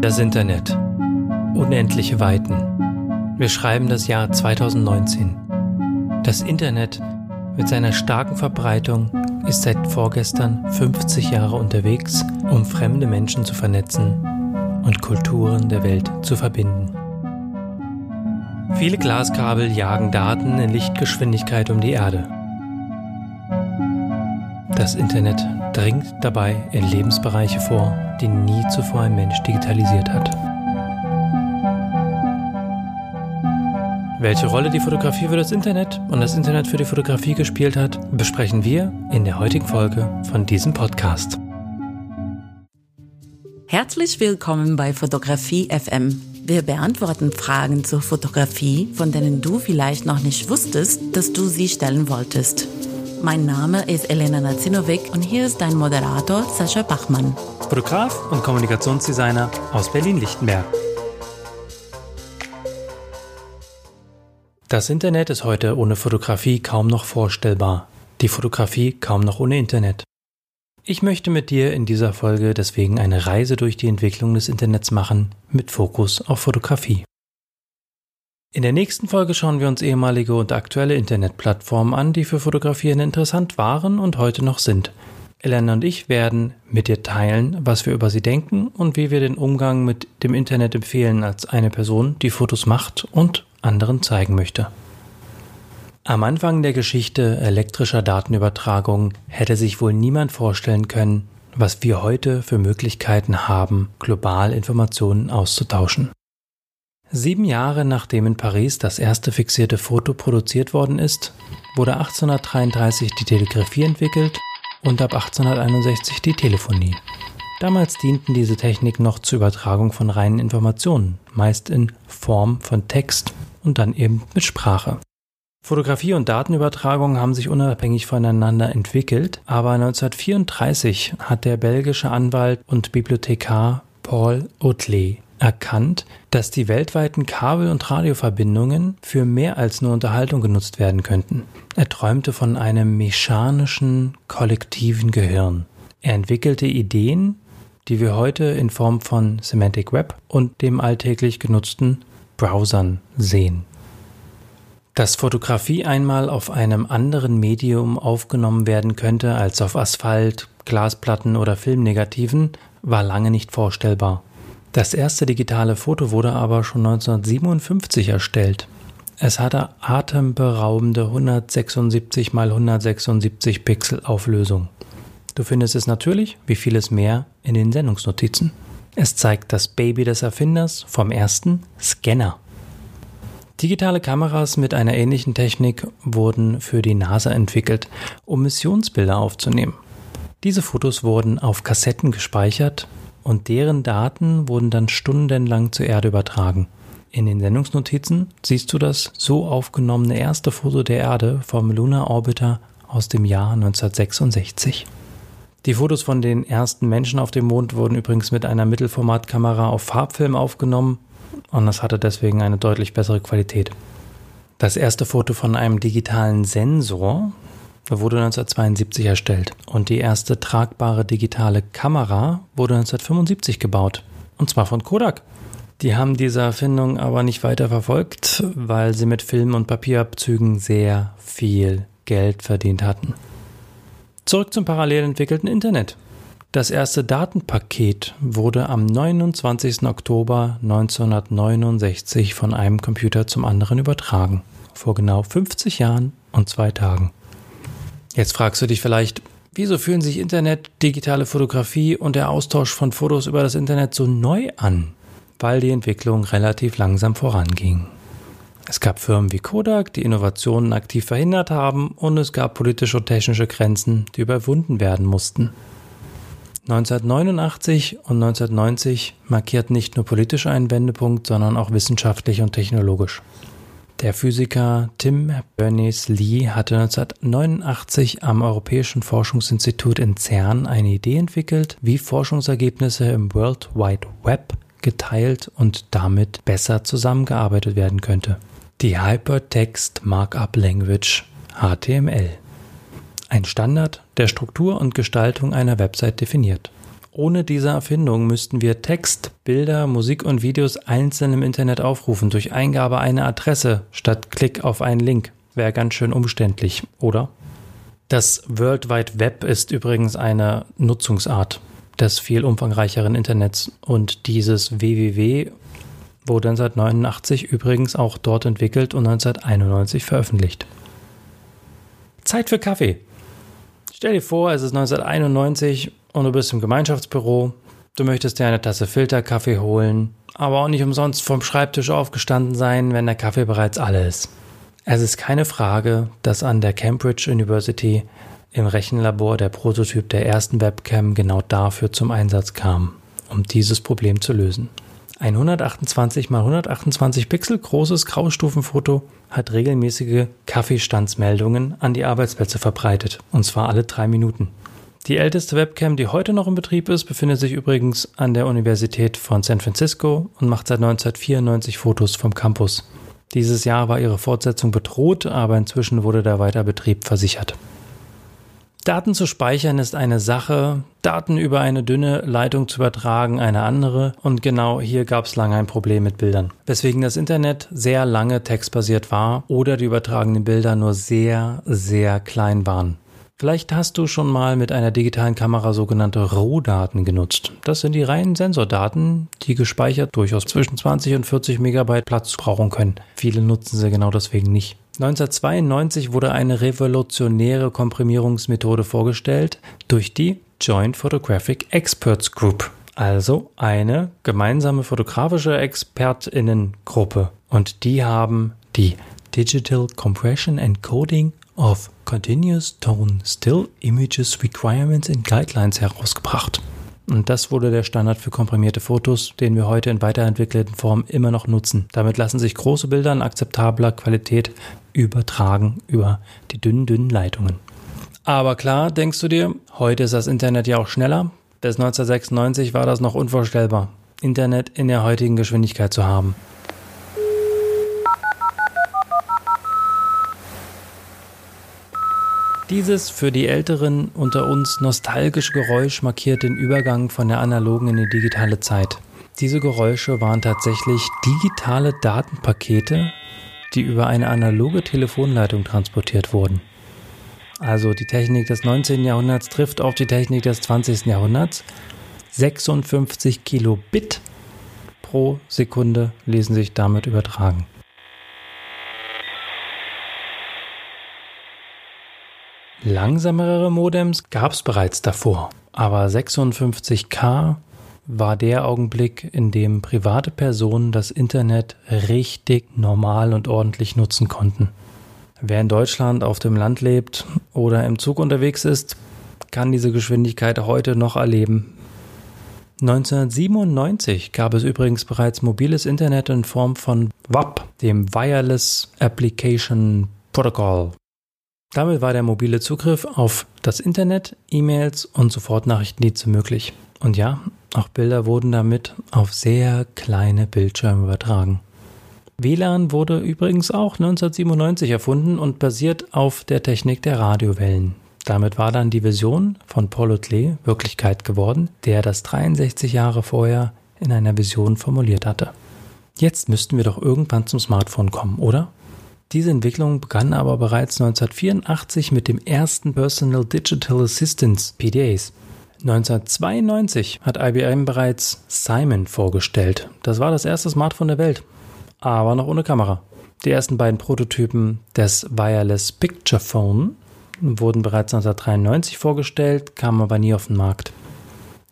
Das Internet. Unendliche Weiten. Wir schreiben das Jahr 2019. Das Internet mit seiner starken Verbreitung ist seit vorgestern 50 Jahre unterwegs, um fremde Menschen zu vernetzen und Kulturen der Welt zu verbinden. Viele Glaskabel jagen Daten in Lichtgeschwindigkeit um die Erde. Das Internet dringt dabei in Lebensbereiche vor, die nie zuvor ein Mensch digitalisiert hat. Welche Rolle die Fotografie für das Internet und das Internet für die Fotografie gespielt hat, besprechen wir in der heutigen Folge von diesem Podcast. Herzlich willkommen bei Fotografie FM. Wir beantworten Fragen zur Fotografie, von denen du vielleicht noch nicht wusstest, dass du sie stellen wolltest. Mein Name ist Elena Nazinovic und hier ist dein Moderator Sascha Bachmann. Fotograf und Kommunikationsdesigner aus Berlin-Lichtenberg. Das Internet ist heute ohne Fotografie kaum noch vorstellbar. Die Fotografie kaum noch ohne Internet. Ich möchte mit dir in dieser Folge deswegen eine Reise durch die Entwicklung des Internets machen, mit Fokus auf Fotografie. In der nächsten Folge schauen wir uns ehemalige und aktuelle Internetplattformen an, die für Fotografieren interessant waren und heute noch sind. Elena und ich werden mit dir teilen, was wir über sie denken und wie wir den Umgang mit dem Internet empfehlen als eine Person, die Fotos macht und anderen zeigen möchte. Am Anfang der Geschichte elektrischer Datenübertragung hätte sich wohl niemand vorstellen können, was wir heute für Möglichkeiten haben, global Informationen auszutauschen. Sieben Jahre nachdem in Paris das erste fixierte Foto produziert worden ist, wurde 1833 die Telegrafie entwickelt und ab 1861 die Telefonie. Damals dienten diese Techniken noch zur Übertragung von reinen Informationen, meist in Form von Text und dann eben mit Sprache. Fotografie und Datenübertragung haben sich unabhängig voneinander entwickelt, aber 1934 hat der belgische Anwalt und Bibliothekar Paul Otley erkannt, dass die weltweiten Kabel- und Radioverbindungen für mehr als nur Unterhaltung genutzt werden könnten. Er träumte von einem mechanischen, kollektiven Gehirn. Er entwickelte Ideen, die wir heute in Form von Semantic Web und dem alltäglich genutzten Browsern sehen. Dass Fotografie einmal auf einem anderen Medium aufgenommen werden könnte als auf Asphalt, Glasplatten oder Filmnegativen, war lange nicht vorstellbar. Das erste digitale Foto wurde aber schon 1957 erstellt. Es hatte atemberaubende 176 x 176 Pixel Auflösung. Du findest es natürlich, wie vieles mehr, in den Sendungsnotizen. Es zeigt das Baby des Erfinders vom ersten Scanner. Digitale Kameras mit einer ähnlichen Technik wurden für die NASA entwickelt, um Missionsbilder aufzunehmen. Diese Fotos wurden auf Kassetten gespeichert und deren Daten wurden dann stundenlang zur Erde übertragen. In den Sendungsnotizen siehst du das so aufgenommene erste Foto der Erde vom Lunar Orbiter aus dem Jahr 1966. Die Fotos von den ersten Menschen auf dem Mond wurden übrigens mit einer Mittelformatkamera auf Farbfilm aufgenommen und das hatte deswegen eine deutlich bessere Qualität. Das erste Foto von einem digitalen Sensor wurde 1972 erstellt und die erste tragbare digitale Kamera wurde 1975 gebaut und zwar von Kodak. Die haben diese Erfindung aber nicht weiter verfolgt, weil sie mit Film- und Papierabzügen sehr viel Geld verdient hatten. Zurück zum parallel entwickelten Internet. Das erste Datenpaket wurde am 29. Oktober 1969 von einem Computer zum anderen übertragen. Vor genau 50 Jahren und zwei Tagen. Jetzt fragst du dich vielleicht, wieso fühlen sich Internet, digitale Fotografie und der Austausch von Fotos über das Internet so neu an? Weil die Entwicklung relativ langsam voranging. Es gab Firmen wie Kodak, die Innovationen aktiv verhindert haben, und es gab politische und technische Grenzen, die überwunden werden mussten. 1989 und 1990 markierten nicht nur politisch einen Wendepunkt, sondern auch wissenschaftlich und technologisch. Der Physiker Tim Berners-Lee hatte 1989 am Europäischen Forschungsinstitut in CERN eine Idee entwickelt, wie Forschungsergebnisse im World Wide Web geteilt und damit besser zusammengearbeitet werden könnte. Die Hypertext Markup Language HTML ein Standard, der Struktur und Gestaltung einer Website definiert. Ohne diese Erfindung müssten wir Text, Bilder, Musik und Videos einzeln im Internet aufrufen durch Eingabe einer Adresse statt Klick auf einen Link. Wäre ganz schön umständlich, oder? Das World Wide Web ist übrigens eine Nutzungsart des viel umfangreicheren Internets und dieses www wurde 1989 übrigens auch dort entwickelt und 1991 veröffentlicht. Zeit für Kaffee. Stell dir vor, es ist 1991 und du bist im Gemeinschaftsbüro. Du möchtest dir eine Tasse Filterkaffee holen, aber auch nicht umsonst vom Schreibtisch aufgestanden sein, wenn der Kaffee bereits alle ist. Es ist keine Frage, dass an der Cambridge University im Rechenlabor der Prototyp der ersten Webcam genau dafür zum Einsatz kam, um dieses Problem zu lösen. Ein 128 x 128 Pixel großes Graustufenfoto hat regelmäßige Kaffeestandsmeldungen an die Arbeitsplätze verbreitet, und zwar alle drei Minuten. Die älteste Webcam, die heute noch in Betrieb ist, befindet sich übrigens an der Universität von San Francisco und macht seit 1994 Fotos vom Campus. Dieses Jahr war ihre Fortsetzung bedroht, aber inzwischen wurde der Weiterbetrieb versichert. Daten zu speichern ist eine Sache, Daten über eine dünne Leitung zu übertragen eine andere und genau hier gab es lange ein Problem mit Bildern. Weswegen das Internet sehr lange textbasiert war oder die übertragenen Bilder nur sehr, sehr klein waren. Vielleicht hast du schon mal mit einer digitalen Kamera sogenannte Rohdaten genutzt. Das sind die reinen Sensordaten, die gespeichert durchaus zwischen 20 und 40 Megabyte Platz brauchen können. Viele nutzen sie genau deswegen nicht. 1992 wurde eine revolutionäre Komprimierungsmethode vorgestellt durch die Joint Photographic Experts Group, also eine gemeinsame fotografische Expertinnengruppe. Und die haben die Digital Compression and Coding of Continuous Tone Still Images Requirements and Guidelines herausgebracht. Und das wurde der Standard für komprimierte Fotos, den wir heute in weiterentwickelten Form immer noch nutzen. Damit lassen sich große Bilder in akzeptabler Qualität übertragen über die dünnen, dünnen Leitungen. Aber klar, denkst du dir, heute ist das Internet ja auch schneller. Bis 1996 war das noch unvorstellbar, Internet in der heutigen Geschwindigkeit zu haben. Dieses für die Älteren unter uns nostalgische Geräusch markiert den Übergang von der analogen in die digitale Zeit. Diese Geräusche waren tatsächlich digitale Datenpakete, die über eine analoge Telefonleitung transportiert wurden. Also die Technik des 19. Jahrhunderts trifft auf die Technik des 20. Jahrhunderts. 56 Kilobit pro Sekunde ließen sich damit übertragen. Langsamere Modems gab es bereits davor, aber 56K war der Augenblick, in dem private Personen das Internet richtig normal und ordentlich nutzen konnten. Wer in Deutschland auf dem Land lebt oder im Zug unterwegs ist, kann diese Geschwindigkeit heute noch erleben. 1997 gab es übrigens bereits mobiles Internet in Form von WAP, dem Wireless Application Protocol. Damit war der mobile Zugriff auf das Internet, E-Mails und Sofortnachrichtendienste möglich. Und ja, auch Bilder wurden damit auf sehr kleine Bildschirme übertragen. WLAN wurde übrigens auch 1997 erfunden und basiert auf der Technik der Radiowellen. Damit war dann die Vision von Paul Hotelet Wirklichkeit geworden, der das 63 Jahre vorher in einer Vision formuliert hatte. Jetzt müssten wir doch irgendwann zum Smartphone kommen, oder? Diese Entwicklung begann aber bereits 1984 mit dem ersten Personal Digital Assistance PDAs. 1992 hat IBM bereits Simon vorgestellt. Das war das erste Smartphone der Welt, aber noch ohne Kamera. Die ersten beiden Prototypen des Wireless Picture Phone wurden bereits 1993 vorgestellt, kamen aber nie auf den Markt.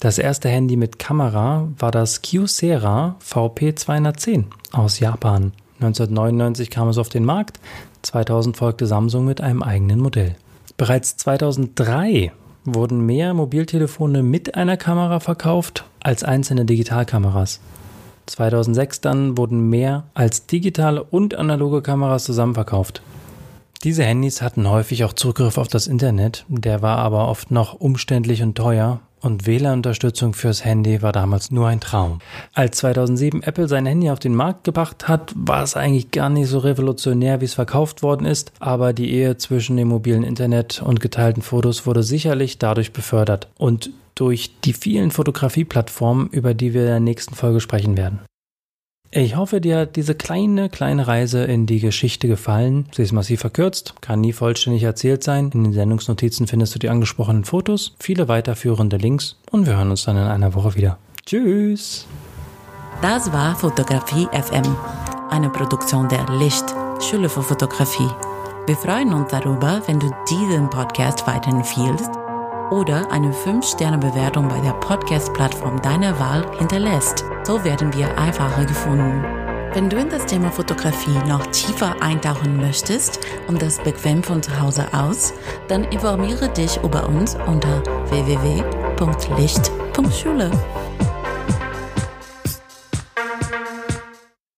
Das erste Handy mit Kamera war das Kyocera VP210 aus Japan. 1999 kam es auf den Markt, 2000 folgte Samsung mit einem eigenen Modell. Bereits 2003 wurden mehr Mobiltelefone mit einer Kamera verkauft als einzelne Digitalkameras. 2006 dann wurden mehr als digitale und analoge Kameras zusammen verkauft. Diese Handys hatten häufig auch Zugriff auf das Internet, der war aber oft noch umständlich und teuer und WLAN-Unterstützung fürs Handy war damals nur ein Traum. Als 2007 Apple sein Handy auf den Markt gebracht hat, war es eigentlich gar nicht so revolutionär, wie es verkauft worden ist, aber die Ehe zwischen dem mobilen Internet und geteilten Fotos wurde sicherlich dadurch befördert. Und durch die vielen Fotografieplattformen, über die wir in der nächsten Folge sprechen werden. Ich hoffe, dir hat diese kleine, kleine Reise in die Geschichte gefallen. Sie ist massiv verkürzt, kann nie vollständig erzählt sein. In den Sendungsnotizen findest du die angesprochenen Fotos, viele weiterführende Links und wir hören uns dann in einer Woche wieder. Tschüss! Das war Fotografie FM, eine Produktion der Licht, Schule für Fotografie. Wir freuen uns darüber, wenn du diesen Podcast weiterempfiehlst oder eine 5-Sterne-Bewertung bei der Podcast-Plattform deiner Wahl hinterlässt. So werden wir einfacher gefunden. Wenn du in das Thema Fotografie noch tiefer eintauchen möchtest und das bequem von zu Hause aus, dann informiere dich über uns unter www.licht.schule.